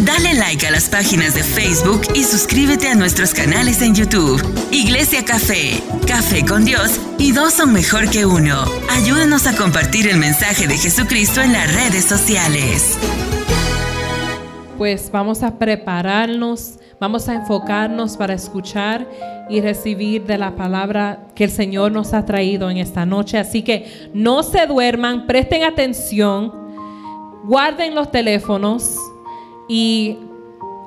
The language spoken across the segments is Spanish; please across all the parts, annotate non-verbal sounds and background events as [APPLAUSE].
Dale like a las páginas de Facebook y suscríbete a nuestros canales en YouTube. Iglesia Café, Café con Dios y dos son mejor que uno. Ayúdanos a compartir el mensaje de Jesucristo en las redes sociales. Pues vamos a prepararnos, vamos a enfocarnos para escuchar y recibir de la palabra que el Señor nos ha traído en esta noche. Así que no se duerman, presten atención, guarden los teléfonos y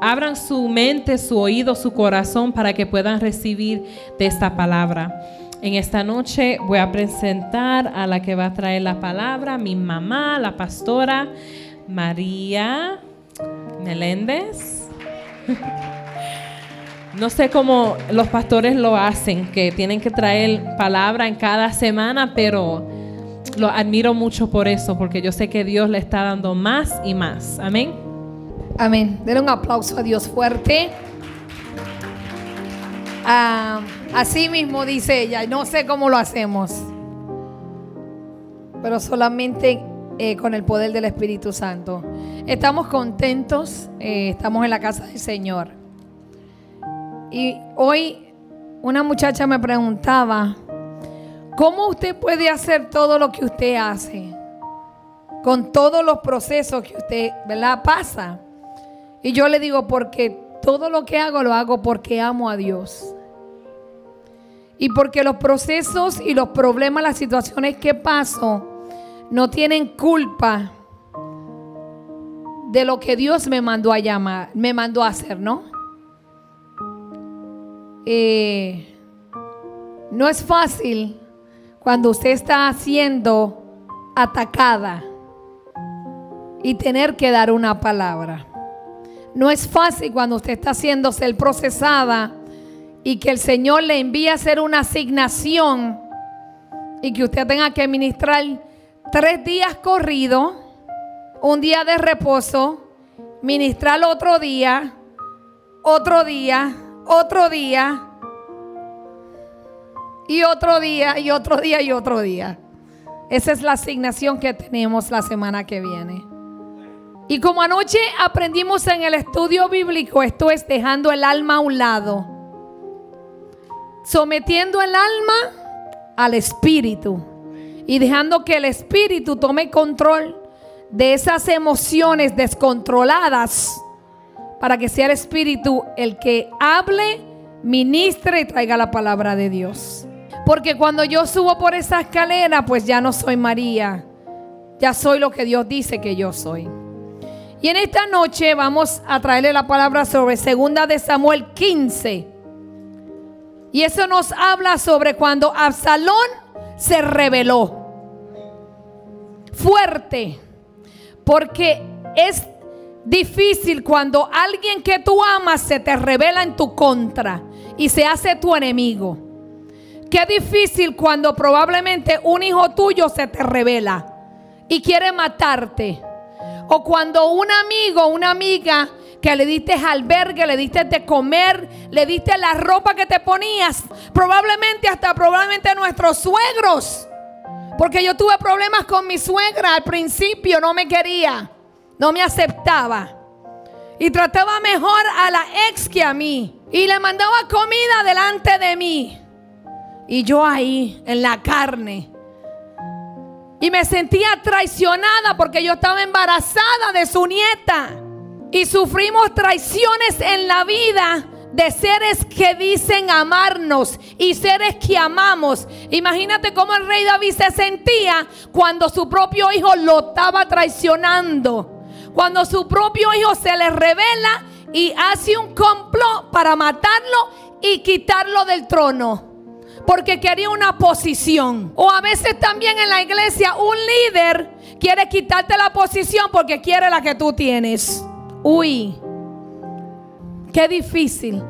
abran su mente, su oído, su corazón para que puedan recibir de esta palabra. En esta noche voy a presentar a la que va a traer la palabra, mi mamá, la pastora María Meléndez. [LAUGHS] No sé cómo los pastores lo hacen, que tienen que traer palabra en cada semana, pero lo admiro mucho por eso, porque yo sé que Dios le está dando más y más. Amén. Amén. Denle un aplauso a Dios fuerte. Ah, así mismo dice ella, no sé cómo lo hacemos, pero solamente eh, con el poder del Espíritu Santo. Estamos contentos, eh, estamos en la casa del Señor. Y hoy una muchacha me preguntaba, ¿cómo usted puede hacer todo lo que usted hace? Con todos los procesos que usted, ¿verdad? Pasa. Y yo le digo, porque todo lo que hago lo hago porque amo a Dios. Y porque los procesos y los problemas, las situaciones que paso, no tienen culpa de lo que Dios me mandó a llamar, me mandó a hacer, ¿no? Eh, no es fácil cuando usted está siendo atacada y tener que dar una palabra. No es fácil cuando usted está haciendo ser procesada y que el Señor le envíe a hacer una asignación y que usted tenga que ministrar tres días corridos, un día de reposo, ministrar otro día, otro día, otro día, y otro día, y otro día, y otro día. Esa es la asignación que tenemos la semana que viene. Y como anoche aprendimos en el estudio bíblico, esto es dejando el alma a un lado, sometiendo el alma al espíritu y dejando que el espíritu tome control de esas emociones descontroladas para que sea el espíritu el que hable, ministre y traiga la palabra de Dios. Porque cuando yo subo por esa escalera, pues ya no soy María, ya soy lo que Dios dice que yo soy. Y en esta noche vamos a traerle la palabra sobre segunda de Samuel 15. Y eso nos habla sobre cuando Absalón se rebeló. Fuerte. Porque es difícil cuando alguien que tú amas se te revela en tu contra y se hace tu enemigo. Qué difícil cuando probablemente un hijo tuyo se te revela y quiere matarte. O cuando un amigo, una amiga que le diste albergue, le diste de comer, le diste la ropa que te ponías, probablemente hasta probablemente nuestros suegros. Porque yo tuve problemas con mi suegra al principio, no me quería, no me aceptaba. Y trataba mejor a la ex que a mí. Y le mandaba comida delante de mí. Y yo ahí, en la carne, y me sentía traicionada porque yo estaba embarazada de su nieta. Y sufrimos traiciones en la vida de seres que dicen amarnos y seres que amamos. Imagínate cómo el rey David se sentía cuando su propio hijo lo estaba traicionando. Cuando su propio hijo se le revela y hace un complot para matarlo y quitarlo del trono porque quería una posición. O a veces también en la iglesia un líder quiere quitarte la posición porque quiere la que tú tienes. Uy, qué difícil.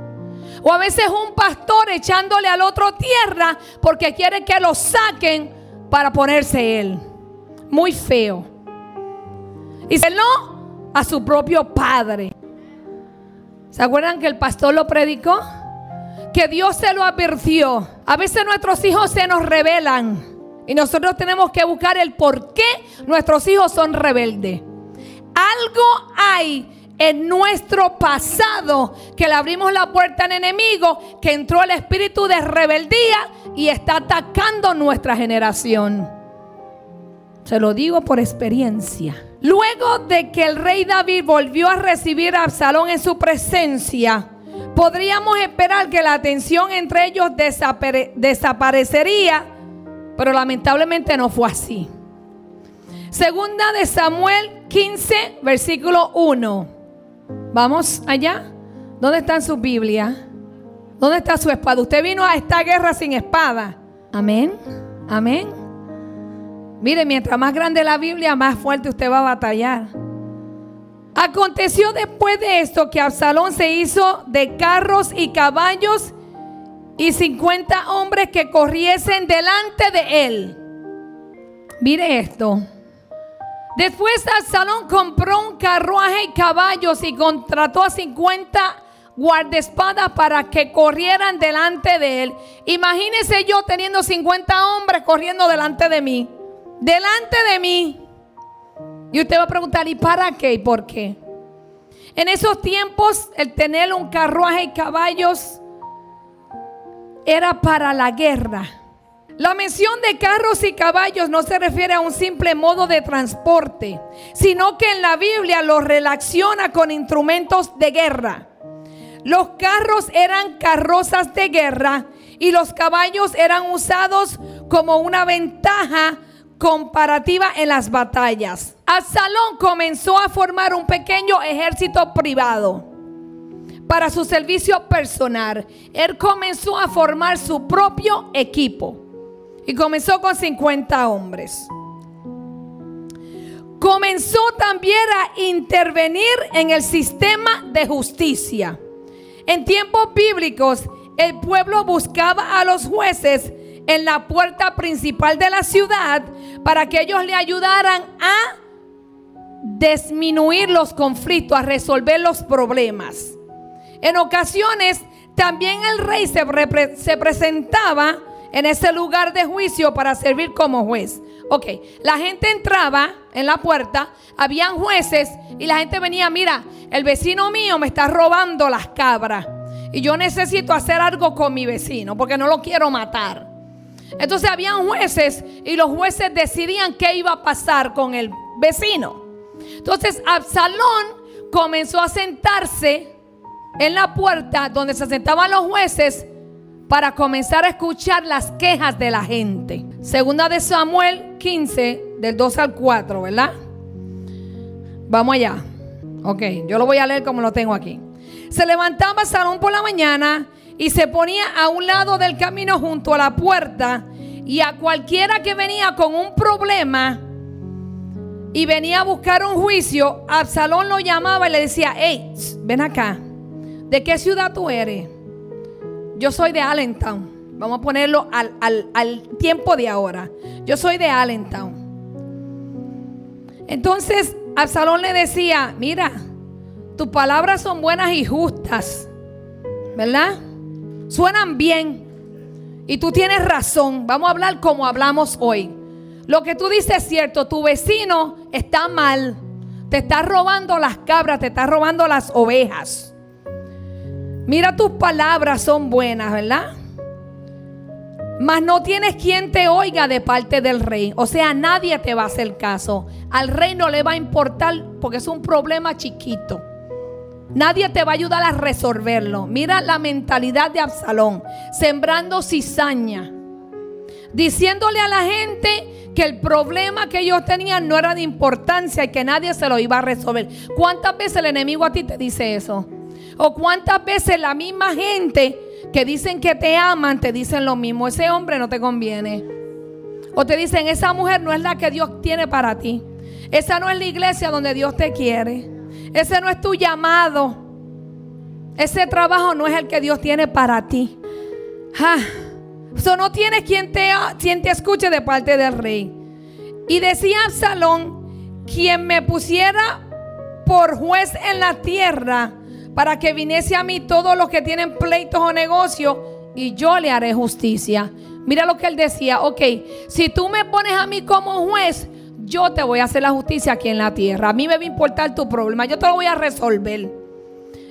O a veces un pastor echándole al otro tierra porque quiere que lo saquen para ponerse él. Muy feo. Y se no a su propio padre. ¿Se acuerdan que el pastor lo predicó? Que Dios se lo advirtió. A veces nuestros hijos se nos rebelan y nosotros tenemos que buscar el por qué nuestros hijos son rebeldes. Algo hay en nuestro pasado que le abrimos la puerta al enemigo, que entró el espíritu de rebeldía y está atacando nuestra generación. Se lo digo por experiencia. Luego de que el rey David volvió a recibir a Absalón en su presencia, podríamos esperar que la tensión entre ellos desaparecería, pero lamentablemente no fue así. Segunda de Samuel 15, versículo 1. Vamos allá. ¿Dónde está su Biblia? ¿Dónde está su espada? Usted vino a esta guerra sin espada. Amén. Amén. Mire, mientras más grande la Biblia, más fuerte usted va a batallar. Aconteció después de esto que Absalón se hizo de carros y caballos y 50 hombres que corriesen delante de él. Mire esto. Después Absalón compró un carruaje y caballos y contrató a 50 guardaespadas para que corrieran delante de él. Imagínese yo teniendo 50 hombres corriendo delante de mí. Delante de mí. Y usted va a preguntar, ¿y para qué y por qué? En esos tiempos el tener un carruaje y caballos era para la guerra. La mención de carros y caballos no se refiere a un simple modo de transporte, sino que en la Biblia lo relaciona con instrumentos de guerra. Los carros eran carrozas de guerra y los caballos eran usados como una ventaja comparativa en las batallas. Absalón comenzó a formar un pequeño ejército privado para su servicio personal. Él comenzó a formar su propio equipo. Y comenzó con 50 hombres. Comenzó también a intervenir en el sistema de justicia. En tiempos bíblicos, el pueblo buscaba a los jueces en la puerta principal de la ciudad para que ellos le ayudaran a disminuir los conflictos, a resolver los problemas. En ocasiones, también el rey se, se presentaba en ese lugar de juicio para servir como juez. Ok, la gente entraba en la puerta, habían jueces y la gente venía, mira, el vecino mío me está robando las cabras y yo necesito hacer algo con mi vecino porque no lo quiero matar. Entonces habían jueces y los jueces decidían qué iba a pasar con el vecino. Entonces Absalón comenzó a sentarse en la puerta donde se sentaban los jueces para comenzar a escuchar las quejas de la gente. Segunda de Samuel 15, del 2 al 4, ¿verdad? Vamos allá. Ok, yo lo voy a leer como lo tengo aquí. Se levantaba Salón por la mañana y se ponía a un lado del camino junto a la puerta y a cualquiera que venía con un problema y venía a buscar un juicio, Absalón lo llamaba y le decía, hey, ven acá, ¿de qué ciudad tú eres? Yo soy de Allentown. Vamos a ponerlo al, tiempo de ahora. Yo soy de Allentown. Entonces Absalón le decía, mira, tus palabras son buenas y justas, ¿verdad? Suenan bien. Y tú tienes razón. Vamos a hablar como hablamos hoy. Lo que tú dices es cierto. Tu vecino está mal. Te está robando las cabras, te está robando las ovejas. Mira, tus palabras son buenas, ¿verdad? Mas no tienes quien te oiga de parte del rey. O sea, nadie te va a hacer caso. Al rey no le va a importar porque es un problema chiquito. Nadie te va a ayudar a resolverlo. Mira la mentalidad de Absalón, sembrando cizaña, diciéndole a la gente que el problema que ellos tenían no era de importancia y que nadie se lo iba a resolver. ¿Cuántas veces el enemigo a ti te dice eso? O cuántas veces la misma gente que dicen que te aman te dicen lo mismo. Ese hombre no te conviene. O te dicen, esa mujer no es la que Dios tiene para ti. Esa no es la iglesia donde Dios te quiere. Ese no es tu llamado. Ese trabajo no es el que Dios tiene para ti. Eso no tienes quien te, quien te escuche de parte del rey. Y decía Absalón, quien me pusiera por juez en la tierra, para que viniese a mí todos los que tienen pleitos o negocios y yo le haré justicia. Mira lo que él decía, ok, si tú me pones a mí como juez, yo te voy a hacer la justicia aquí en la tierra. A mí me va a importar tu problema, yo te lo voy a resolver.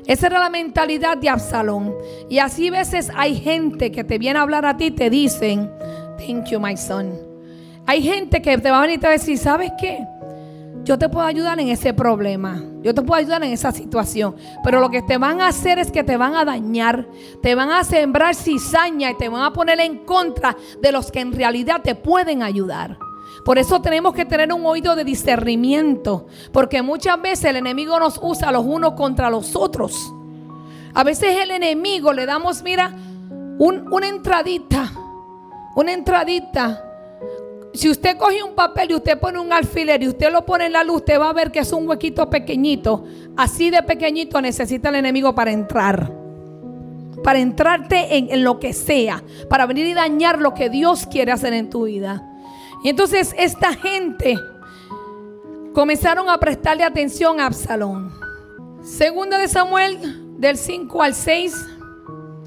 Esa era la mentalidad de Absalón. Y así a veces hay gente que te viene a hablar a ti y te dicen, thank you my son. Hay gente que te va a venir y te va a decir, ¿sabes qué? Yo te puedo ayudar en ese problema. Yo te puedo ayudar en esa situación. Pero lo que te van a hacer es que te van a dañar. Te van a sembrar cizaña y te van a poner en contra de los que en realidad te pueden ayudar. Por eso tenemos que tener un oído de discernimiento. Porque muchas veces el enemigo nos usa los unos contra los otros. A veces el enemigo le damos, mira, una entradita. Una entradita si usted coge un papel y usted pone un alfiler y usted lo pone en la luz, usted va a ver que es un huequito pequeñito. Así de pequeñito necesita el enemigo para entrar. Para entrarte en, en, lo que sea. Para venir y dañar lo que Dios quiere hacer en tu vida. Y entonces esta gente comenzaron a prestarle atención a Absalón. Segunda de Samuel, del 5 al 6.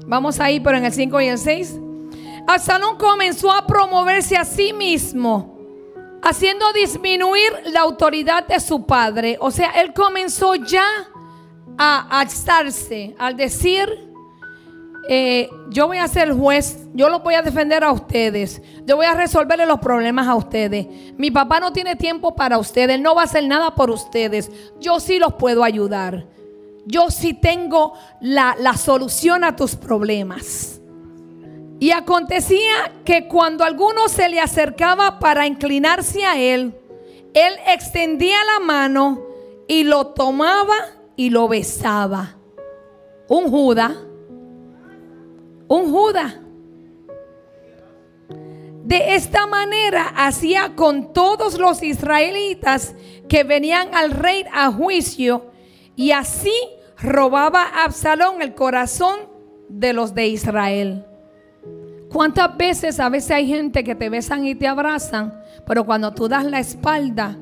Vamos ahí, pero en el 5 y el 6. Absalón comenzó a promoverse a sí mismo, haciendo disminuir la autoridad de su padre. O sea, él comenzó ya a alzarse, al decir, eh, yo voy a ser juez, yo los voy a defender a ustedes, yo voy a resolverle los problemas a ustedes. Mi papá no tiene tiempo para ustedes, no va a hacer nada por ustedes, yo sí los puedo ayudar. Yo sí tengo la, la solución a tus problemas. Y acontecía que cuando alguno se le acercaba para inclinarse a él, él extendía la mano y lo tomaba y lo besaba. Un Judá. Un Judá. De esta manera hacía con todos los israelitas que venían al rey a juicio y así robaba a Absalón el corazón de los de Israel. ¿Cuántas veces a veces hay gente que te besan y te abrazan, pero cuando tú das la espalda,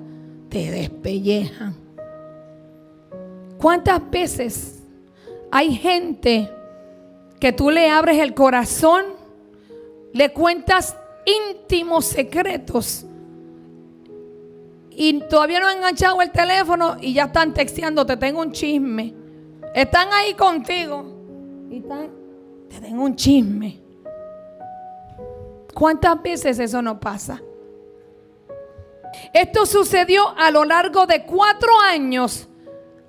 te despellejan? ¿Cuántas veces hay gente que tú le abres el corazón, le cuentas íntimos secretos y todavía no han enganchado el teléfono y ya están texteando, te tengo un chisme. Están ahí contigo y están, te tengo un chisme. ¿Cuántas veces eso no pasa? Esto sucedió a lo largo de cuatro años.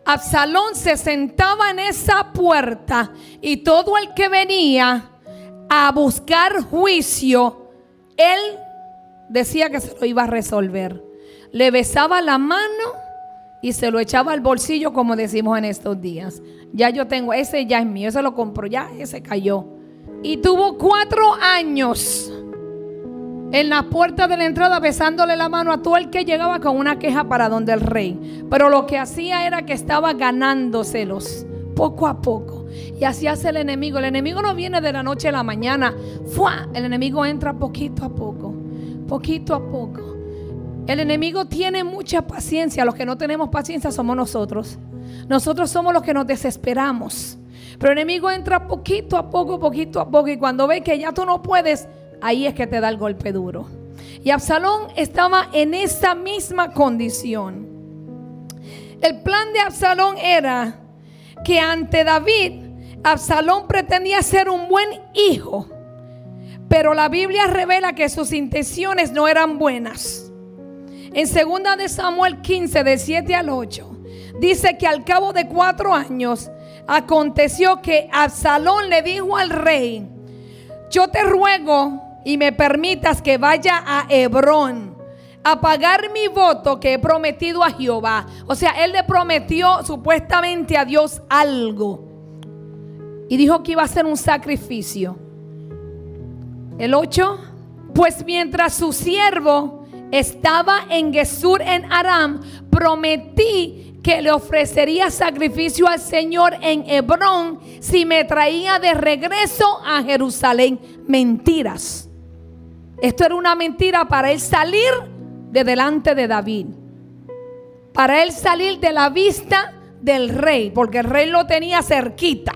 Absalón se sentaba en esa puerta y todo el que venía a buscar juicio, él decía que se lo iba a resolver. Le besaba la mano y se lo echaba al bolsillo como decimos en estos días. Ya yo tengo, ese ya es mío, ese lo compro, ya ese cayó. Y tuvo cuatro años en la puerta de la entrada besándole la mano a todo el que llegaba con una queja para donde el rey. Pero lo que hacía era que estaba ganándoselos poco a poco. Y así hace el enemigo. El enemigo no viene de la noche a la mañana. ¡Fua! El enemigo entra poquito a poco. Poquito a poco. El enemigo tiene mucha paciencia. Los que no tenemos paciencia somos nosotros. Nosotros somos los que nos desesperamos. Pero el enemigo entra poquito a poco, poquito a poco. Y cuando ve que ya tú no puedes, ahí es que te da el golpe duro. Y Absalón estaba en esa misma condición. El plan de Absalón era que ante David, Absalón pretendía ser un buen hijo, pero la Biblia revela que sus intenciones no eran buenas. En 2 de Samuel 15, de 7 al 8, dice que al cabo de cuatro años aconteció que Absalón le dijo al rey, yo te ruego y me permitas que vaya a Hebrón a pagar mi voto que he prometido a Jehová. O sea, él le prometió supuestamente a Dios algo. Y dijo que iba a hacer un sacrificio. El 8. Pues mientras su siervo estaba en Gesur en Aram, prometí que le ofrecería sacrificio al Señor en Hebrón si me traía de regreso a Jerusalén. Mentiras. Esto era una mentira para él salir de delante de David. Para él salir de la vista del rey, porque el rey lo tenía cerquita.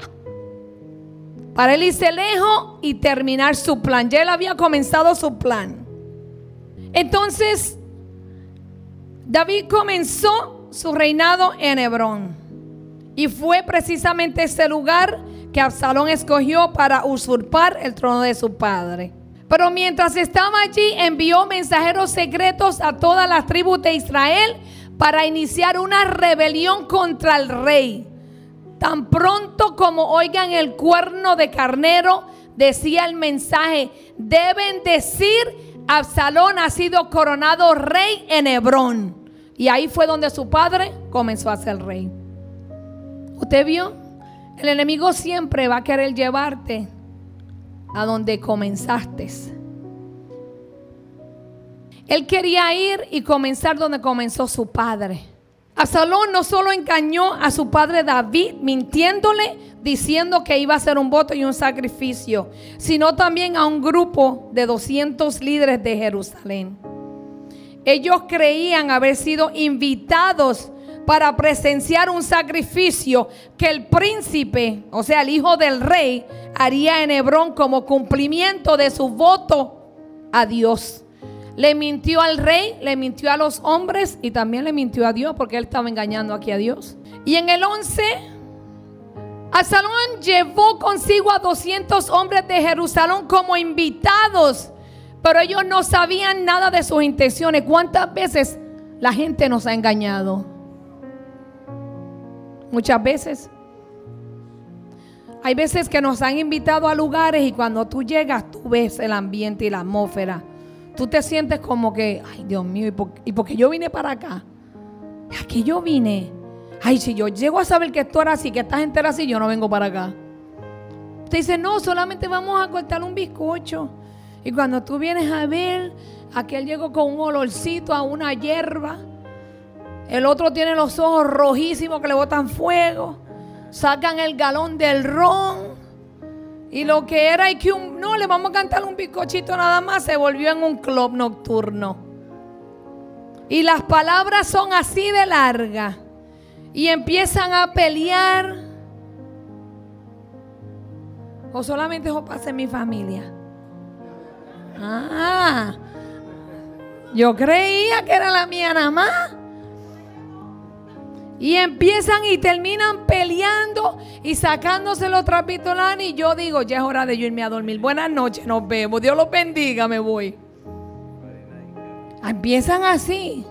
Para él irse lejos y terminar su plan. Ya él había comenzado su plan. Entonces, David comenzó su reinado en Hebrón. Y fue precisamente ese lugar que Absalón escogió para usurpar el trono de su padre. Pero mientras estaba allí, envió mensajeros secretos a todas las tribus de Israel para iniciar una rebelión contra el rey. Tan pronto como oigan el cuerno de carnero, decía el mensaje, deben decir, Absalón ha sido coronado rey en Hebrón. Y ahí fue donde su padre comenzó a ser rey. ¿Usted vio? El enemigo siempre va a querer llevarte a donde comenzaste. Él quería ir y comenzar donde comenzó su padre. Absalón no solo engañó a su padre David mintiéndole, diciendo que iba a hacer un voto y un sacrificio, sino también a un grupo de 200 líderes de Jerusalén. Ellos creían haber sido invitados para presenciar un sacrificio que el príncipe, o sea, el hijo del rey, haría en Hebrón como cumplimiento de su voto a Dios. Le mintió al rey, le mintió a los hombres y también le mintió a Dios porque él estaba engañando aquí a Dios. Y en el 11, Absalón llevó consigo a 200 hombres de Jerusalén como invitados, pero ellos no sabían nada de sus intenciones. ¿Cuántas veces la gente nos ha engañado? Muchas veces. Hay veces que nos han invitado a lugares y cuando tú llegas tú ves el ambiente y la atmósfera tú te sientes como que, ay Dios mío, ¿y por, qué yo vine para acá? Aquí yo vine. Ay, si yo llego a saber que esto era así, que esta gente así, yo no vengo para acá. Usted dice, no, solamente vamos a cortar un bizcocho. Y cuando tú vienes a ver, aquel llegó con un olorcito a una hierba. El otro tiene los ojos rojísimos que le botan fuego. Sacan el galón del ron. Y lo que era y que un, no, le vamos a cantar un bizcochito nada más, se volvió en un club nocturno. Y las palabras son así de largas. Y empiezan a pelear. O solamente eso pasa en mi familia. Ah, yo creía que era la mía nada más. Y empiezan y terminan peleando y sacándose los trapitos Y yo digo, ya es hora de yo irme a dormir. Buenas noches, nos vemos. Dios los bendiga, me voy. Empiezan así.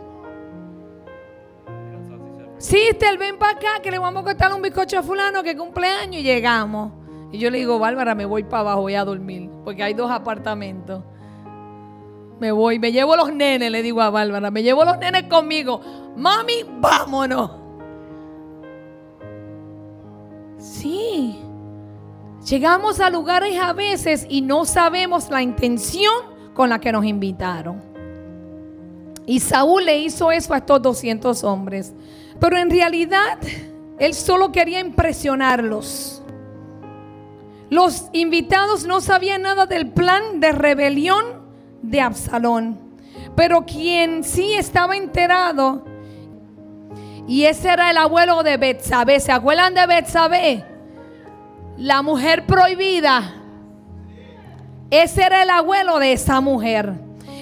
Sí, Estel, ven para acá que le vamos a cortar un bizcocho a fulano que cumpleaños y llegamos. Y yo le digo, Bárbara, me voy para abajo, voy a dormir. Porque hay dos apartamentos. Me voy, me llevo los nenes, le digo a Bárbara, me llevo los nenes conmigo. Mami, vámonos. Sí. Llegamos a lugares a veces y no sabemos la intención con la que nos invitaron. Y Saúl le hizo eso a estos 200 hombres. Pero en realidad él solo quería impresionarlos. Los invitados no sabían nada del plan de rebelión de Absalón. Pero quien sí estaba enterado y ese era el abuelo de Betsabé. ¿Se acuerdan de Betsabé? La mujer prohibida. Ese era el abuelo de esa mujer.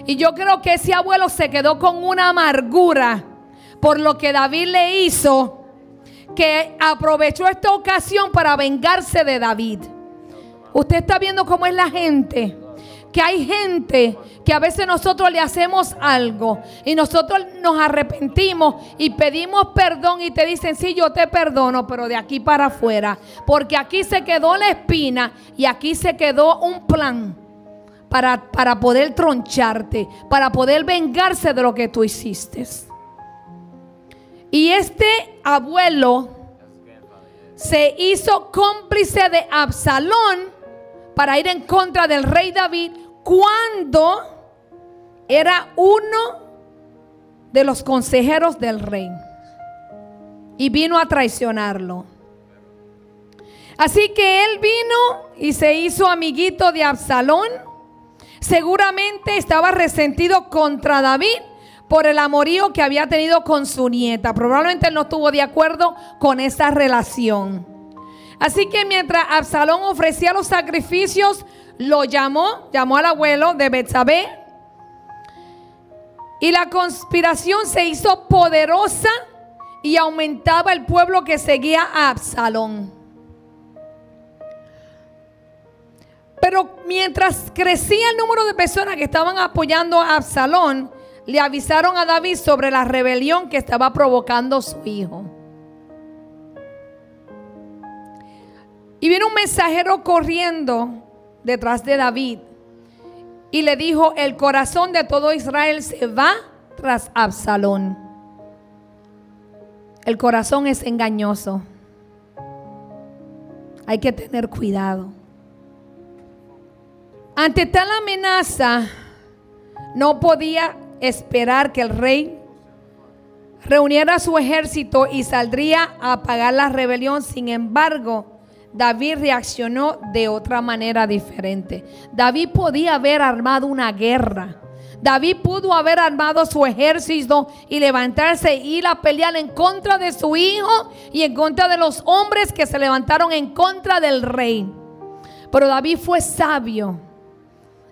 Y yo creo que ese abuelo se quedó con una amargura por lo que David le hizo, que aprovechó esta ocasión para vengarse de David. Usted está viendo cómo es la gente que hay gente que a veces nosotros le hacemos algo y nosotros nos arrepentimos y pedimos perdón y te dicen, sí, yo te perdono, pero de aquí para afuera, porque aquí se quedó la espina y aquí se quedó un plan para, para poder troncharte, para poder vengarse de lo que tú hiciste. Y este abuelo se hizo cómplice de Absalón para ir en contra del rey David cuando era uno de los consejeros del rey y vino a traicionarlo. Así que él vino y se hizo amiguito de Absalón. Seguramente estaba resentido contra David por el amorío que había tenido con su nieta. Probablemente él no estuvo de acuerdo con esa relación. Así que mientras Absalón ofrecía los sacrificios, lo llamó, llamó al abuelo de Betsabé Y la conspiración se hizo poderosa y aumentaba el pueblo que seguía a Absalón. Pero mientras crecía el número de personas que estaban apoyando a Absalón, le avisaron a David sobre la rebelión que estaba provocando su hijo. Y vino un mensajero corriendo detrás de David y le dijo, el corazón de todo Israel se va tras Absalón. El corazón es engañoso. Hay que tener cuidado. Ante tal amenaza, no podía esperar que el rey reuniera su ejército y saldría a apagar la rebelión. Sin embargo, David reaccionó de otra manera diferente. David podía haber armado una guerra. David pudo haber armado su ejército y levantarse e ir a pelear en contra de su hijo y en contra de los hombres que se levantaron en contra del rey. Pero David fue sabio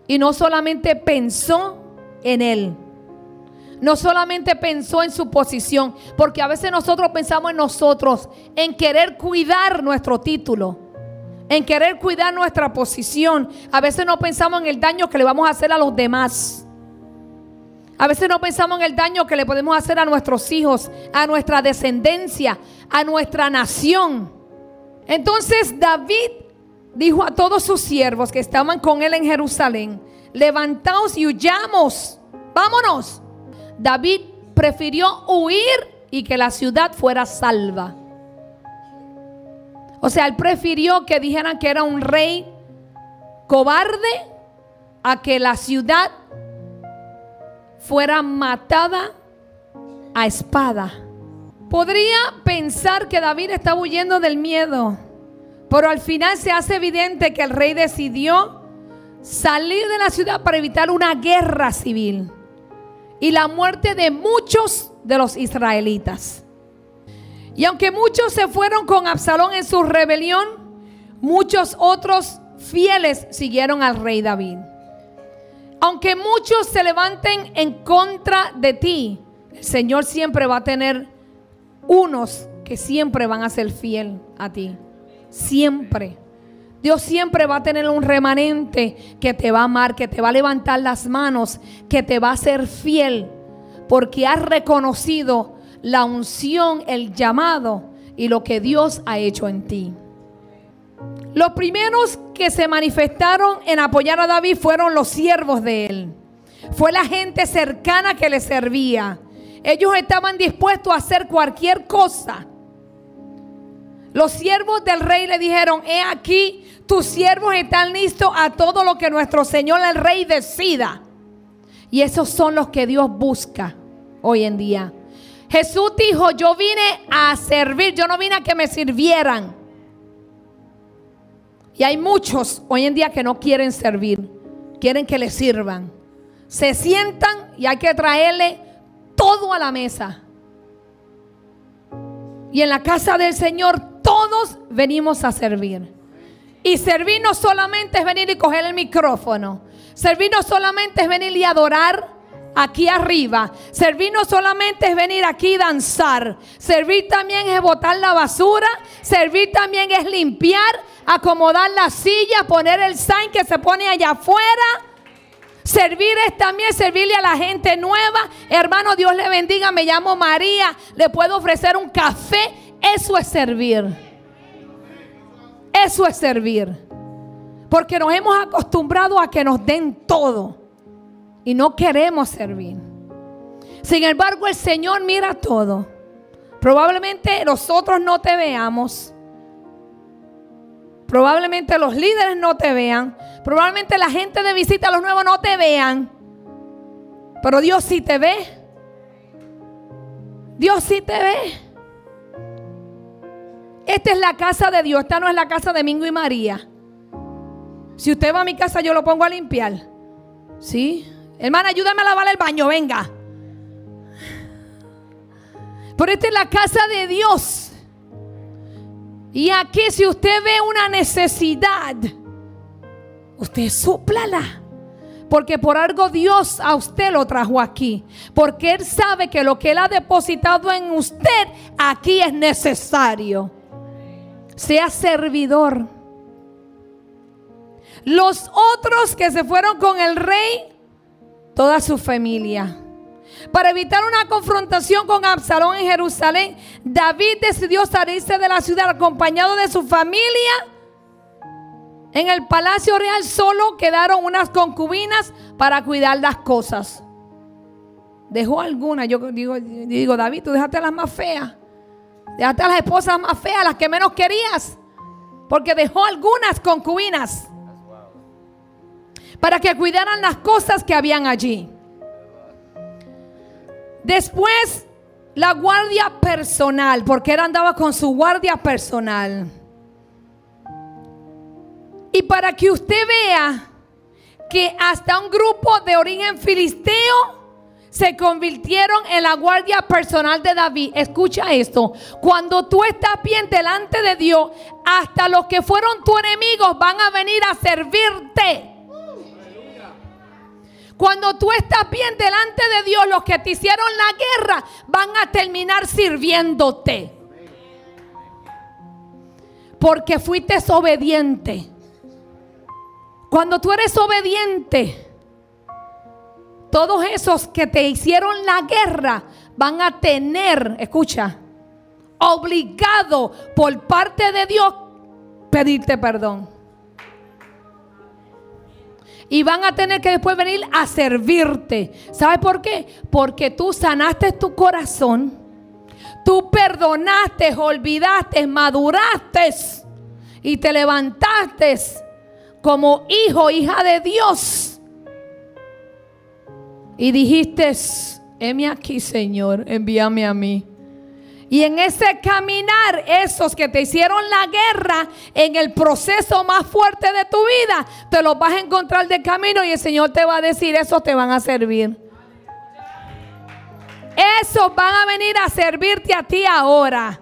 y no solamente pensó en él, no solamente pensó en su posición, porque a veces nosotros pensamos en nosotros, en querer cuidar nuestro título, en querer cuidar nuestra posición. A veces no pensamos en el daño que le vamos a hacer a los demás. A veces no pensamos en el daño que le podemos hacer a nuestros hijos, a nuestra descendencia, a nuestra nación. Entonces David dijo a todos sus siervos que estaban con él en Jerusalén, levantaos y huyamos, vámonos David prefirió huir y que la ciudad fuera salva. O sea, él prefirió que dijeran que era un rey cobarde a que la ciudad fuera matada a espada. Podría pensar que David estaba huyendo del miedo, pero al final se hace evidente que el rey decidió salir de la ciudad para evitar una guerra civil y la muerte de muchos de los israelitas. Y aunque muchos se fueron con Absalón en su rebelión, muchos otros fieles siguieron al rey David. Aunque muchos se levanten en contra de ti, el Señor siempre va a tener unos que siempre van a ser fiel a ti. Siempre. Dios siempre va a tener un remanente que te va a amar, que te va a levantar las manos, que te va a ser fiel, porque has reconocido la unción, el llamado y lo que Dios ha hecho en ti. Los primeros que se manifestaron en apoyar a David fueron los siervos de él. Fue la gente cercana que le servía. Ellos estaban dispuestos a hacer cualquier cosa. Los siervos del rey le dijeron, he aquí, tus siervos están listos a todo lo que nuestro Señor el Rey decida. Y esos son los que Dios busca hoy en día. Jesús dijo, yo vine a servir, yo no vine a que me sirvieran. Y hay muchos hoy en día que no quieren servir, quieren que les sirvan. Se sientan y hay que traerle todo a la mesa. Y en la casa del Señor todos venimos a servir. Y servir no solamente es venir y coger el micrófono. Servir no solamente es venir y adorar aquí arriba. Servir no solamente es venir aquí y danzar. Servir también es botar la basura. Servir también es limpiar, acomodar la silla, poner el sign que se pone allá afuera. Servir es también servirle a la gente nueva. Hermano, Dios le bendiga. Me llamo María. Le puedo ofrecer un café. Eso es servir. Eso es servir. Porque nos hemos acostumbrado a que nos den todo. Y no queremos servir. Sin embargo, el Señor mira todo. Probablemente nosotros no te veamos. Probablemente los líderes no te vean. Probablemente la gente de visita a los nuevos no te vean. Pero Dios sí te ve. Dios sí te ve. Esta es la casa de Dios, esta no es la casa de Mingo y María. Si usted va a mi casa, yo lo pongo a limpiar. ¿Sí? Hermana, ayúdame a lavar el baño, venga. Pero esta es la casa de Dios. Y aquí si usted ve una necesidad, usted súplala. Porque por algo Dios a usted lo trajo aquí. Porque Él sabe que lo que Él ha depositado en usted aquí es necesario. Sea servidor. Los otros que se fueron con el rey, toda su familia. Para evitar una confrontación con Absalón en Jerusalén, David decidió salirse de la ciudad acompañado de su familia. En el palacio real solo quedaron unas concubinas para cuidar las cosas. Dejó algunas. Yo digo, digo, David, tú dejaste las más feas. Dejaste a las esposas más feas, las que menos querías. Porque dejó algunas concubinas para que cuidaran las cosas que habían allí. Después, la guardia personal, porque él andaba con su guardia personal. Y para que usted vea que hasta un grupo de origen filisteo se convirtieron en la guardia personal de David. Escucha esto. Cuando tú estás bien delante de Dios, hasta los que fueron tus enemigos van a venir a servirte. Cuando tú estás bien delante de Dios, los que te hicieron la guerra van a terminar sirviéndote. Porque fuiste obediente. Cuando tú eres obediente, todos esos que te hicieron la guerra van a tener, escucha, obligado por parte de Dios pedirte perdón. Y van a tener que después venir a servirte. ¿Sabes por qué? Porque tú sanaste tu corazón. Tú perdonaste, olvidaste, maduraste y te levantaste como hijo, hija de Dios. Y dijiste, heme aquí, Señor, envíame a mí. Y en ese caminar, esos que te hicieron la guerra en el proceso más fuerte de tu vida, te los vas a encontrar de camino y el Señor te va a decir, esos te van a servir. Esos van a venir a servirte a ti ahora.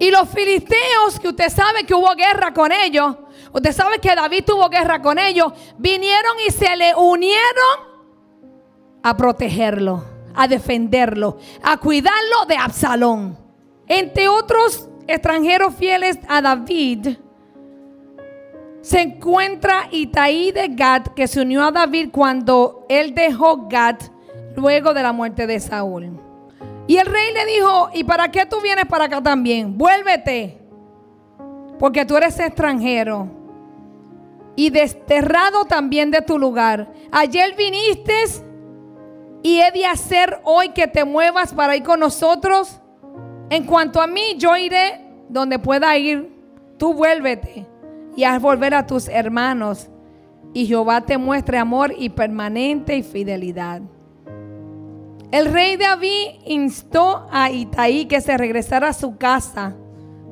Y los filisteos, que usted sabe que hubo guerra con ellos, usted sabe que David tuvo guerra con ellos, vinieron y se le unieron a protegerlo a defenderlo, a cuidarlo de Absalón. Entre otros extranjeros fieles a David, se encuentra Itaí de Gad, que se unió a David cuando él dejó Gad luego de la muerte de Saúl. Y el rey le dijo, ¿y para qué tú vienes para acá también? Vuélvete, porque tú eres extranjero y desterrado también de tu lugar. Ayer viniste y he de hacer hoy que te muevas para ir con nosotros. En cuanto a mí, yo iré donde pueda ir. Tú vuélvete y haz volver a tus hermanos. Y Jehová te muestre amor y permanente y fidelidad. El rey David instó a Itaí que se regresara a su casa,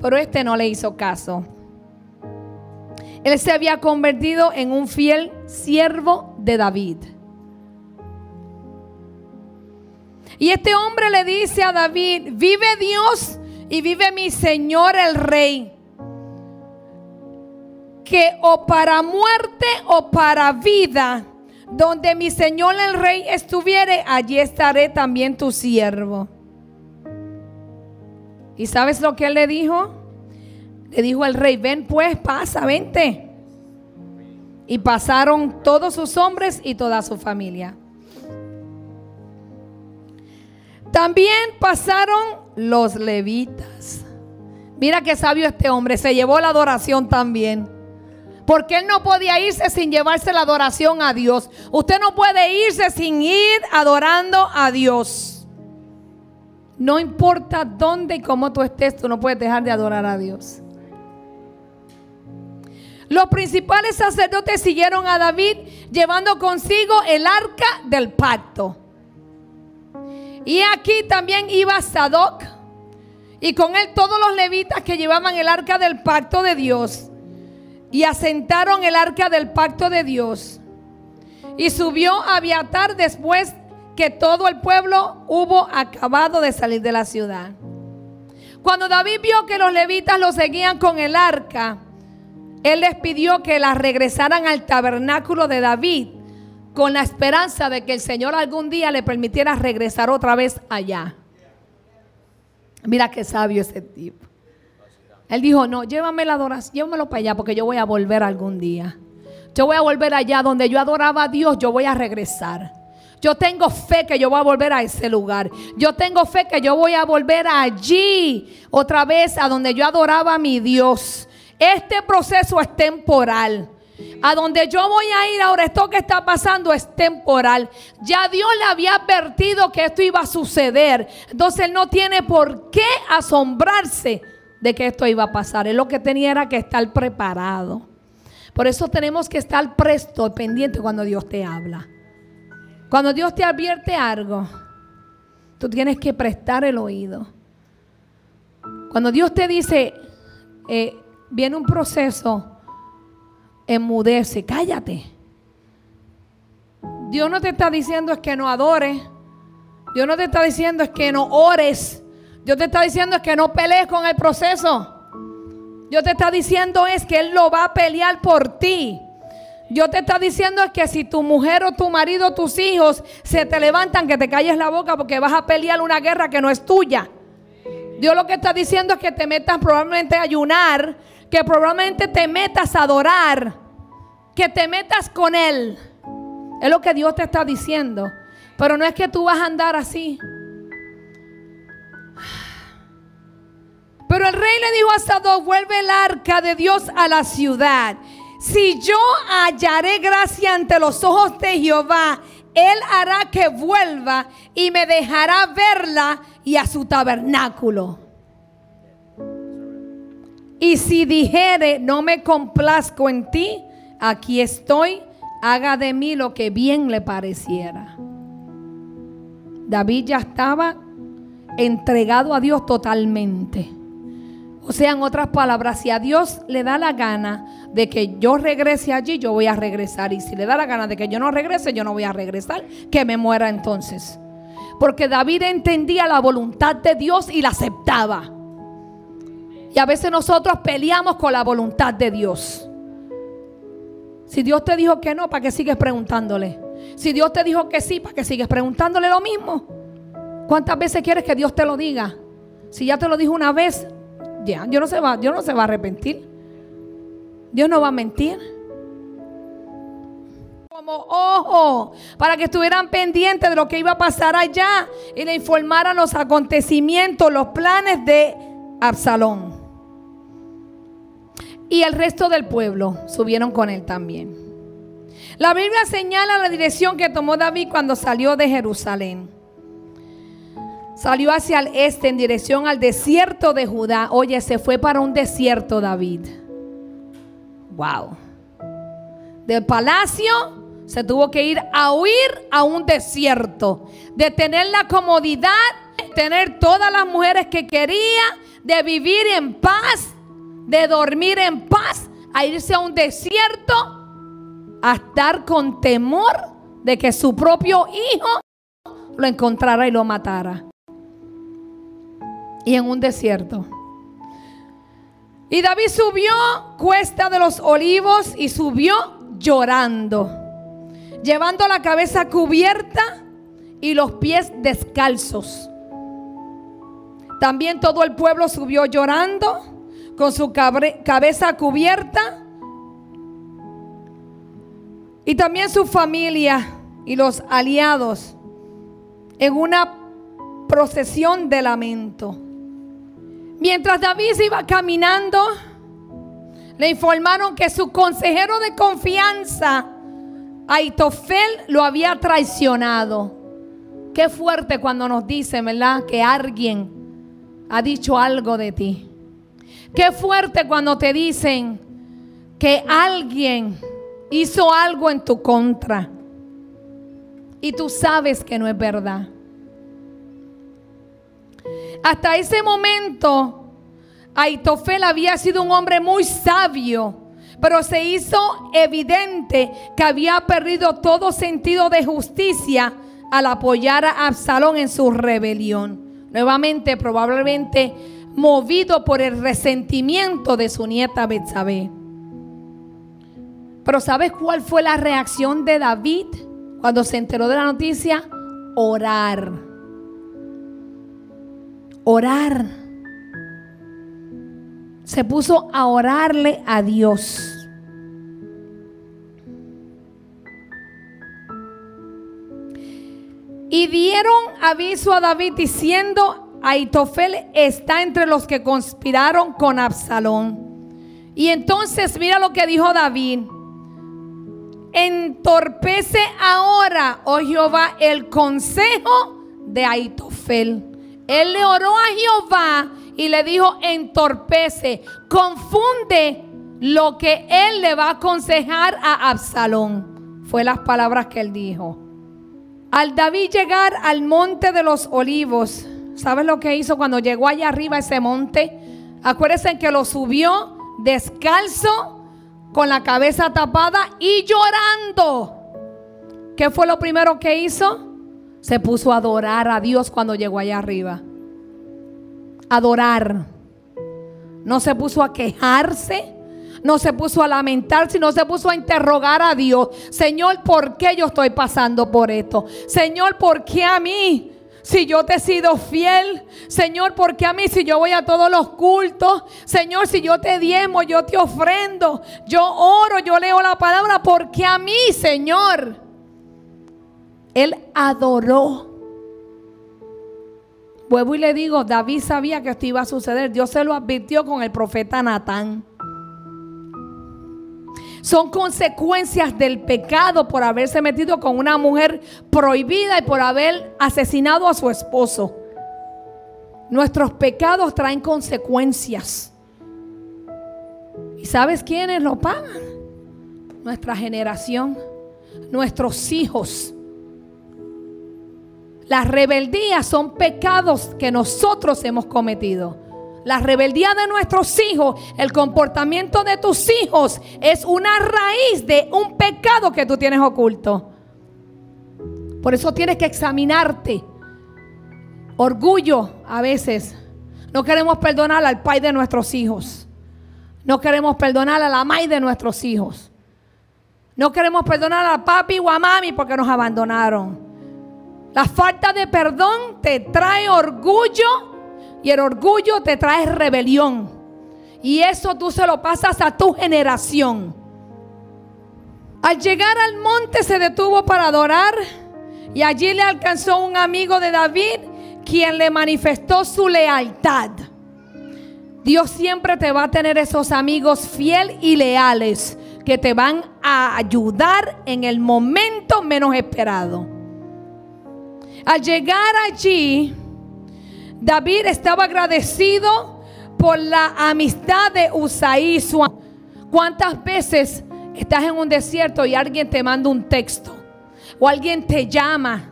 pero este no le hizo caso. Él se había convertido en un fiel siervo de David. Y este hombre le dice a David, vive Dios y vive mi Señor el Rey. Que o para muerte o para vida, donde mi Señor el Rey estuviere, allí estaré también tu siervo. ¿Y sabes lo que él le dijo? Le dijo el rey, ven pues, pasa, vente. Y pasaron todos sus hombres y toda su familia. También pasaron los levitas. Mira qué sabio este hombre, se llevó la adoración también. Porque él no podía irse sin llevarse la adoración a Dios. Usted no puede irse sin ir adorando a Dios. No importa dónde y cómo tú estés, tú no puedes dejar de adorar a Dios. Los principales sacerdotes siguieron a David llevando consigo el arca del pacto. Y aquí también iba Sadoc y con él todos los levitas que llevaban el arca del pacto de Dios. Y asentaron el arca del pacto de Dios. Y subió a Abiatar después que todo el pueblo hubo acabado de salir de la ciudad. Cuando David vio que los levitas lo seguían con el arca, él les pidió que las regresaran al tabernáculo de David con la esperanza de que el Señor algún día le permitiera regresar otra vez allá. Mira qué sabio ese tipo. Él dijo, no, llévame la adoración, llévamelo para allá porque yo voy a volver algún día. Yo voy a volver allá donde yo adoraba a Dios, yo voy a regresar. Yo tengo fe que yo voy a volver a ese lugar. Yo tengo fe que yo voy a volver allí otra vez a donde yo adoraba a mi Dios. Este proceso es temporal. A donde yo voy a ir ahora, esto que está pasando es temporal. Ya Dios le había advertido que esto iba a suceder. Entonces Él no tiene por qué asombrarse de que esto iba a pasar. Él lo que tenía era que estar preparado. Por eso tenemos que estar presto, pendiente cuando Dios te habla. Cuando Dios te advierte algo, tú tienes que prestar el oído. Cuando Dios te dice, eh, viene un proceso, enmudece, cállate. Dios no te está diciendo es que no adores. Dios no te está diciendo es que no ores. Dios te está diciendo es que no pelees con el proceso. Dios te está diciendo es que Él lo va a pelear por ti. Dios te está diciendo es que si tu mujer o tu marido o tus hijos se te levantan, que te calles la boca porque vas a pelear una guerra que no es tuya. Dios lo que está diciendo es que te metas probablemente a ayunar, que probablemente te metas a adorar, que te metas con Él. Es lo que Dios te está diciendo. Pero no es que tú vas a andar así. Pero el rey le dijo a Sadoc, vuelve el arca de Dios a la ciudad. Si yo hallaré gracia ante los ojos de Jehová, él hará que vuelva y me dejará verla y a su tabernáculo. Y si dijere, no me complazco en ti, aquí estoy, haga de mí lo que bien le pareciera. David ya estaba entregado a Dios totalmente. O sea, en otras palabras, si a Dios le da la gana de que yo regrese allí, yo voy a regresar. Y si le da la gana de que yo no regrese, yo no voy a regresar. Que me muera entonces. Porque David entendía la voluntad de Dios y la aceptaba. Y a veces nosotros peleamos con la voluntad de Dios. Si Dios te dijo que no, ¿para qué sigues preguntándole? Si Dios te dijo que sí, ¿para qué sigues preguntándole lo mismo? ¿Cuántas veces quieres que Dios te lo diga? Si ya te lo dijo una vez, ya, Dios no se va, Dios no se va a arrepentir. Dios no va a mentir. Como ojo, para que estuvieran pendientes de lo que iba a pasar allá y le informaran los acontecimientos, los planes de Absalón. Y el resto del pueblo subieron con él también. La Biblia señala la dirección que tomó David cuando salió de Jerusalén. Salió hacia el este en dirección al desierto de Judá. Oye, se fue para un desierto David. Wow. Del palacio se tuvo que ir a huir a un desierto. De tener la comodidad, tener todas las mujeres que quería, de vivir en paz, de dormir en paz, a irse a un desierto, a estar con temor de que su propio hijo lo encontrara y lo matara y en un desierto. Y David subió cuesta de los olivos y subió llorando, llevando la cabeza cubierta y los pies descalzos. También todo el pueblo subió llorando con su cabeza cubierta. Y también su familia y los aliados en una procesión de lamento. Mientras David iba caminando, le informaron que su consejero de confianza, Aitofel, lo había traicionado. Qué fuerte cuando nos dicen, ¿verdad? Que alguien ha dicho algo de ti. Qué fuerte cuando te dicen que alguien hizo algo en tu contra. Y tú sabes que no es verdad. Hasta ese momento, Aitofel había sido un hombre muy sabio, pero se hizo evidente que había perdido todo sentido de justicia al apoyar a Absalón en su rebelión. Nuevamente, probablemente movido por el resentimiento de su nieta Betsabé. Pero ¿sabes cuál fue la reacción de David cuando se enteró de la noticia? Orar. Orar. Se puso a orarle a Dios. Y dieron aviso a David diciendo, Aitofel está entre los que conspiraron con Absalón. Y entonces mira lo que dijo David. Entorpece ahora, oh Jehová, el consejo de Aitofel. Él le oró a Jehová y le dijo, entorpece, confunde lo que él le va a aconsejar a Absalón. Fue las palabras que él dijo. Al David llegar al monte de los olivos, ¿sabes lo que hizo cuando llegó allá arriba ese monte? Acuérdense que lo subió descalzo, con la cabeza tapada y llorando. ¿Qué fue lo primero que hizo? Se puso a adorar a Dios cuando llegó allá arriba. Adorar. No se puso a quejarse. No se puso a lamentarse, no se puso a interrogar a Dios. Señor, ¿por qué yo estoy pasando por esto? Señor, ¿por qué a mí? Si yo te he sido fiel. Señor, porque a mí si yo voy a todos los cultos, Señor, si yo te diemo, yo te ofrendo, yo oro, yo leo la palabra, porque a mí, Señor, Él adoró. Vuelvo y le digo, David sabía que esto iba a suceder. Dios se lo advirtió con el profeta Natán. Son consecuencias del pecado por haberse metido con una mujer prohibida y por haber asesinado a su esposo. Nuestros pecados traen consecuencias. ¿Y sabes quiénes lo pagan? Nuestra generación, nuestros hijos. Las rebeldías son pecados que nosotros hemos cometido. La rebeldía de nuestros hijos, el comportamiento de tus hijos es una raíz de un pecado que tú tienes oculto. Por eso tienes que examinarte. Orgullo a veces. No queremos perdonar al pai de nuestros hijos. No queremos perdonar a la mai de nuestros hijos. No queremos perdonar a papi o a mami porque nos abandonaron. La falta de perdón te trae orgullo y el orgullo te trae rebelión. Y eso tú se lo pasas a tu generación. Al llegar al monte se detuvo para adorar y allí le alcanzó un amigo de David quien le manifestó su lealtad. Dios siempre te va a tener esos amigos fiel y leales que te van a ayudar en el momento menos esperado. Al llegar allí, David estaba agradecido por la amistad de Usaí. ¿Cuántas veces estás en un desierto y alguien te manda un texto? O alguien te llama.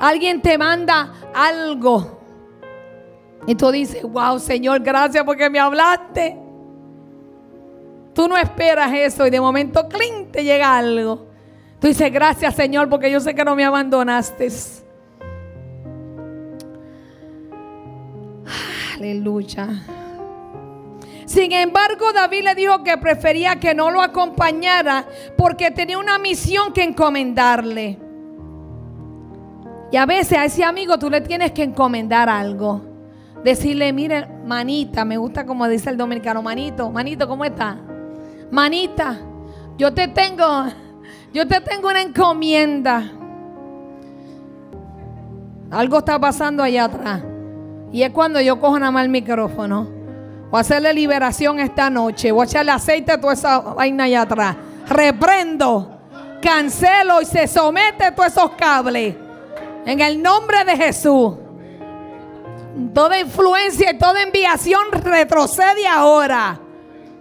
Alguien te manda algo. Y tú dices, wow, Señor, gracias porque me hablaste. Tú no esperas eso y de momento, clink, te llega algo. Tú dices, gracias, Señor, porque yo sé que no me abandonaste. Aleluya. Sin embargo, David le dijo que prefería que no lo acompañara porque tenía una misión que encomendarle. Y a veces a ese amigo tú le tienes que encomendar algo. Decirle, mire, manita, me gusta como dice el dominicano, manito, manito, ¿cómo está? Manita, yo te tengo, yo te tengo una encomienda. Algo está pasando allá atrás. Y es cuando yo cojo nada más el micrófono. Voy a hacerle liberación esta noche. Voy a echarle aceite a toda esa vaina allá atrás. Reprendo, cancelo y se somete a todos esos cables. En el nombre de Jesús. Toda influencia y toda enviación retrocede ahora.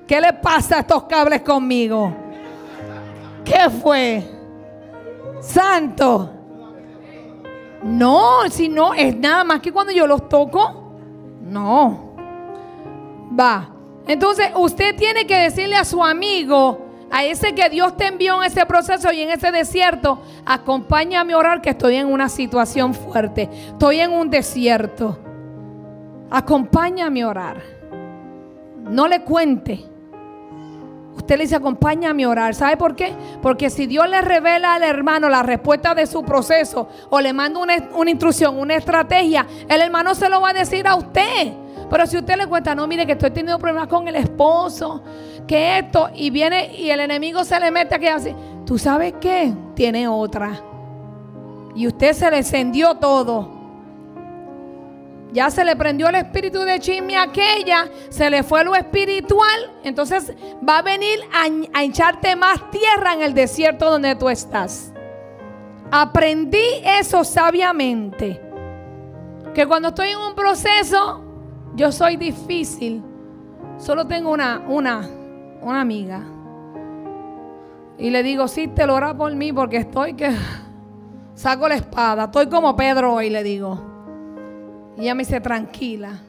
¿Qué le pasa a estos cables conmigo? ¿Qué fue? Santo. No, si no, es nada más que cuando yo los toco. No. Va. Entonces usted tiene que decirle a su amigo, a ese que Dios te envió en ese proceso y en ese desierto, acompáñame a orar que estoy en una situación fuerte. Estoy en un desierto. Acompáñame a orar. No le cuente. Usted le dice, acompáñame a orar. ¿Sabe por qué? Porque si Dios le revela al hermano la respuesta de su proceso o le manda una, una, instrucción, una estrategia, el hermano se lo va a decir a usted. Pero si usted le cuenta, no, mire que estoy teniendo problemas con el esposo, que esto, y viene y el enemigo se le mete aquí así, ¿tú sabes qué? Tiene otra. Y usted se le encendió todo. Ya se le prendió el espíritu de chisme a aquella, se le fue lo espiritual, entonces va a venir a, a hincharte más tierra en el desierto donde tú estás. Aprendí eso sabiamente. Que cuando estoy en un proceso, yo soy difícil. Solo tengo una, una, una amiga. Y le digo, sí, te lo hará por mí porque estoy que [LAUGHS] saco la espada. Estoy como Pedro hoy, le digo. Y ella me dice, tranquila,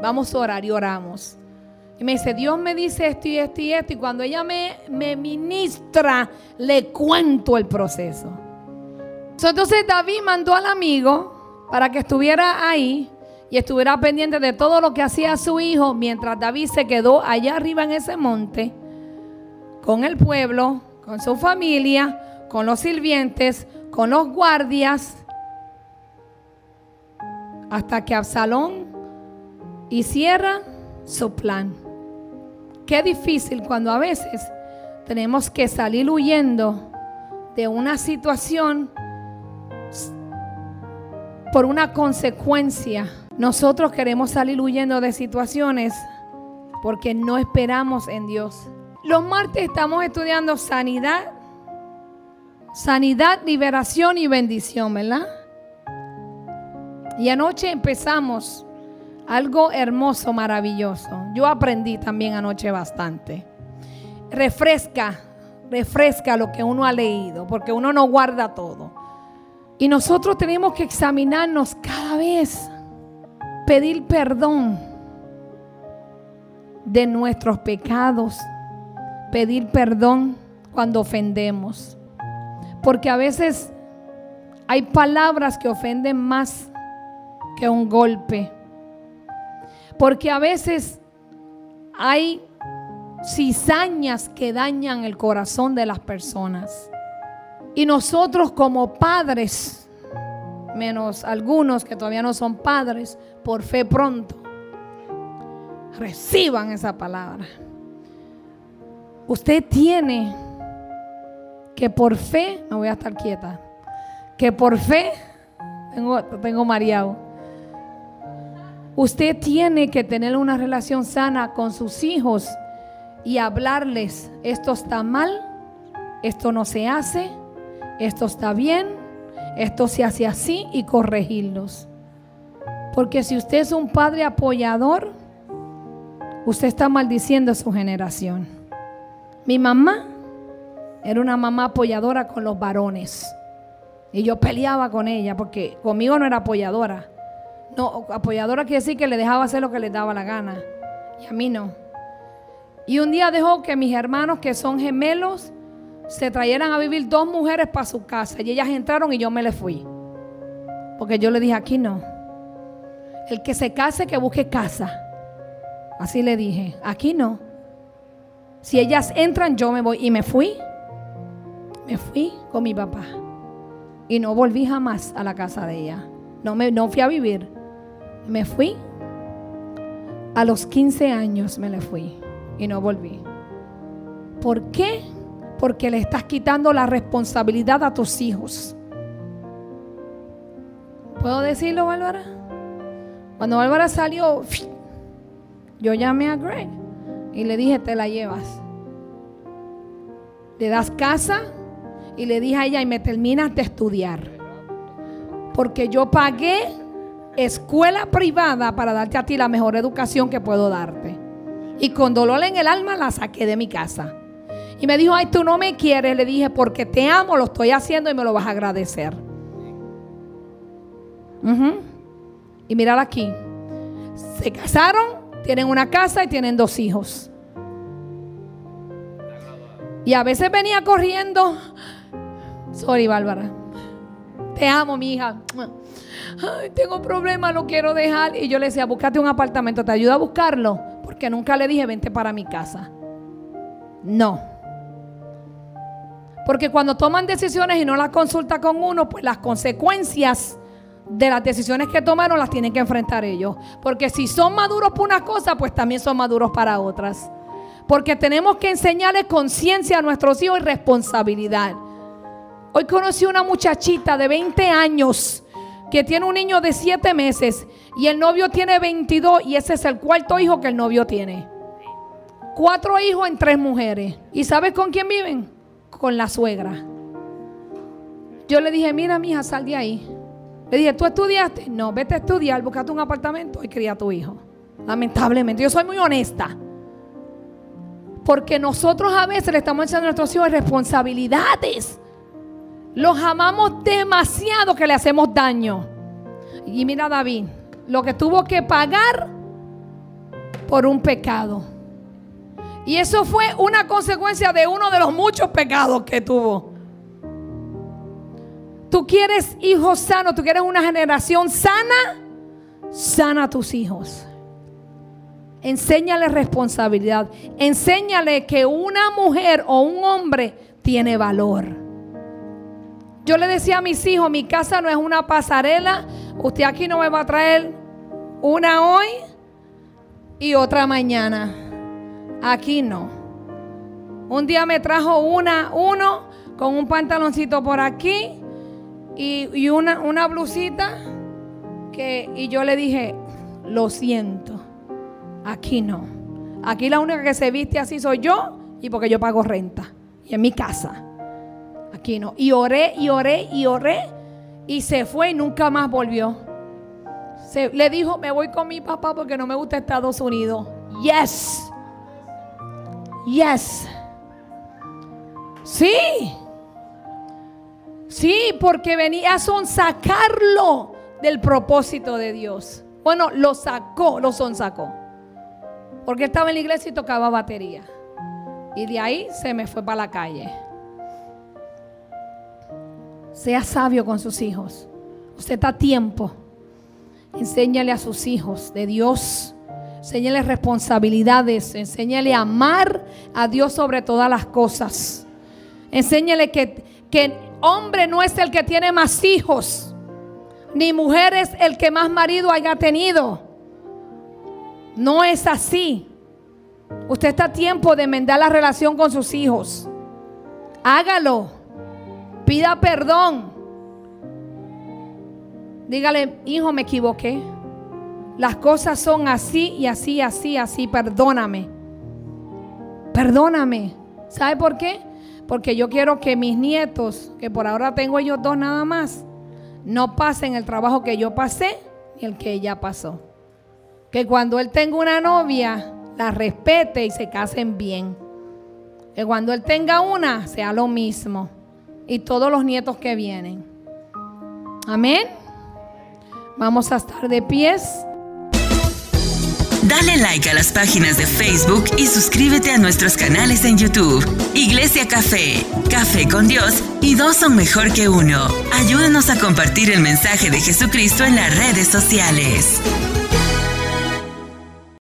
vamos a orar y oramos. Y me dice, Dios me dice esto y esto y esto. Y cuando ella me, me ministra, le cuento el proceso. Entonces David mandó al amigo para que estuviera ahí y estuviera pendiente de todo lo que hacía su hijo mientras David se quedó allá arriba en ese monte con el pueblo, con su familia, con los sirvientes, con los guardias hasta que Absalón hiciera su plan. Qué difícil cuando a veces tenemos que salir huyendo de una situación por una consecuencia. Nosotros queremos salir huyendo de situaciones porque no esperamos en Dios. Los martes estamos estudiando sanidad, sanidad, liberación y bendición, ¿verdad? Y anoche empezamos algo hermoso, maravilloso. Yo aprendí también anoche bastante. Refresca, refresca lo que uno ha leído, porque uno no guarda todo. Y nosotros tenemos que examinarnos cada vez, pedir perdón de nuestros pecados, pedir perdón cuando ofendemos. Porque a veces hay palabras que ofenden más que un golpe. Porque a veces hay cizañas que dañan el corazón de las personas. Y nosotros como padres, menos algunos que todavía no son padres, por fe pronto, reciban esa palabra. Usted tiene que por fe, no voy a estar quieta, que por fe, tengo, tengo mareado Usted tiene que tener una relación sana con sus hijos y hablarles, esto está mal, esto no se hace, esto está bien, esto se hace así y corregirlos. Porque si usted es un padre apoyador, usted está maldiciendo a su generación. Mi mamá era una mamá apoyadora con los varones. Y yo peleaba con ella porque conmigo no era apoyadora. No, apoyadora quiere decir que le dejaba hacer lo que le daba la gana. Y a mí no. Y un día dejó que mis hermanos, que son gemelos, se trajeran a vivir dos mujeres para su casa. Y ellas entraron y yo me le fui. Porque yo le dije, aquí no. El que se case, que busque casa. Así le dije, aquí no. Si ellas entran, yo me voy. Y me fui. Me fui con mi papá. Y no volví jamás a la casa de ella. No, me, no fui a vivir. Me fui. A los 15 años me le fui y no volví. ¿Por qué? Porque le estás quitando la responsabilidad a tus hijos. ¿Puedo decirlo, Bárbara? Cuando Bárbara salió, yo llamé a Greg y le dije, te la llevas. Le das casa y le dije a ella, y me terminas de estudiar. Porque yo pagué escuela privada para darte a ti la mejor educación que puedo darte. Y con dolor en el alma la saqué de mi casa. Y me dijo, ay, tú no me quieres. Le dije, porque te amo, lo estoy haciendo y me lo vas a agradecer. Y mirar aquí. Se casaron, tienen una casa y tienen dos hijos. Y a veces venía corriendo. Sorry, Bárbara. Te amo, mi hija ay, tengo problemas, lo quiero dejar. Y yo le decía, búscate un apartamento, te ayuda a buscarlo. Porque nunca le dije, vente para mi casa. No. Porque cuando toman decisiones y no las consulta con uno, pues las consecuencias de las decisiones que tomaron las tienen que enfrentar ellos. Porque si son maduros para una cosa, pues también son maduros para otras. Porque tenemos que enseñarles conciencia a nuestros hijos y responsabilidad. Hoy conocí una muchachita de 20 años que tiene un niño de 7 meses y el novio tiene 22 y ese es el cuarto hijo que el novio tiene. Cuatro hijos en tres mujeres. ¿Y sabes con quién viven? Con la suegra. Yo le dije, mira, mija, sal de ahí. Le dije, ¿tú estudiaste? No, vete a estudiar, buscate un apartamento y cría a tu hijo. Lamentablemente, yo soy muy honesta. Porque nosotros a veces le estamos echando a nuestros hijos responsabilidades. Los amamos demasiado que le hacemos daño. Y mira David, lo que tuvo que pagar por un pecado. Y eso fue una consecuencia de uno de los muchos pecados que tuvo. Tú quieres hijos sanos, tú quieres una generación sana, sana a tus hijos. Enséñale responsabilidad. Enséñale que una mujer o un hombre tiene valor. Yo le decía a mis hijos, mi casa no es una pasarela. Usted aquí no me va a traer una hoy y otra mañana. Aquí no. Un día me trajo una, uno con un pantaloncito por aquí y, una, una blusita que, y yo le dije, lo siento, aquí no. Aquí la única que se viste así soy yo y porque yo pago renta. Y en mi casa. Y oré y oré y oré y se fue y nunca más volvió. Se, le dijo, me voy con mi papá porque no me gusta Estados Unidos. Yes. Yes. Sí. Sí, porque venía a sonsacarlo del propósito de Dios. Bueno, lo sacó, lo sonsacó. Porque estaba en la iglesia y tocaba batería. Y de ahí se me fue para la calle. Sea sabio con sus hijos. Usted está a tiempo. Enséñale a sus hijos de Dios. Enséñale responsabilidades. Enséñale a amar a Dios sobre todas las cosas. Enséñale que, que hombre no es el que tiene más hijos. Ni mujer es el que más marido haya tenido. No es así. Usted está a tiempo de enmendar la relación con sus hijos. Hágalo. Pida perdón. Dígale, hijo, me equivoqué. Las cosas son así y así, así, así. Perdóname. Perdóname. ¿Sabe por qué? Porque yo quiero que mis nietos, que por ahora tengo ellos dos nada más, no pasen el trabajo que yo pasé ni el que ella pasó. Que cuando él tenga una novia, la respete y se casen bien. Que cuando él tenga una, sea lo mismo y todos los nietos que vienen. Amén. Vamos a estar de pies. Dale like a las páginas de Facebook y suscríbete a nuestros canales en YouTube. Iglesia Café, Café con Dios y dos son mejor que uno. Ayúdanos a compartir el mensaje de Jesucristo en las redes sociales.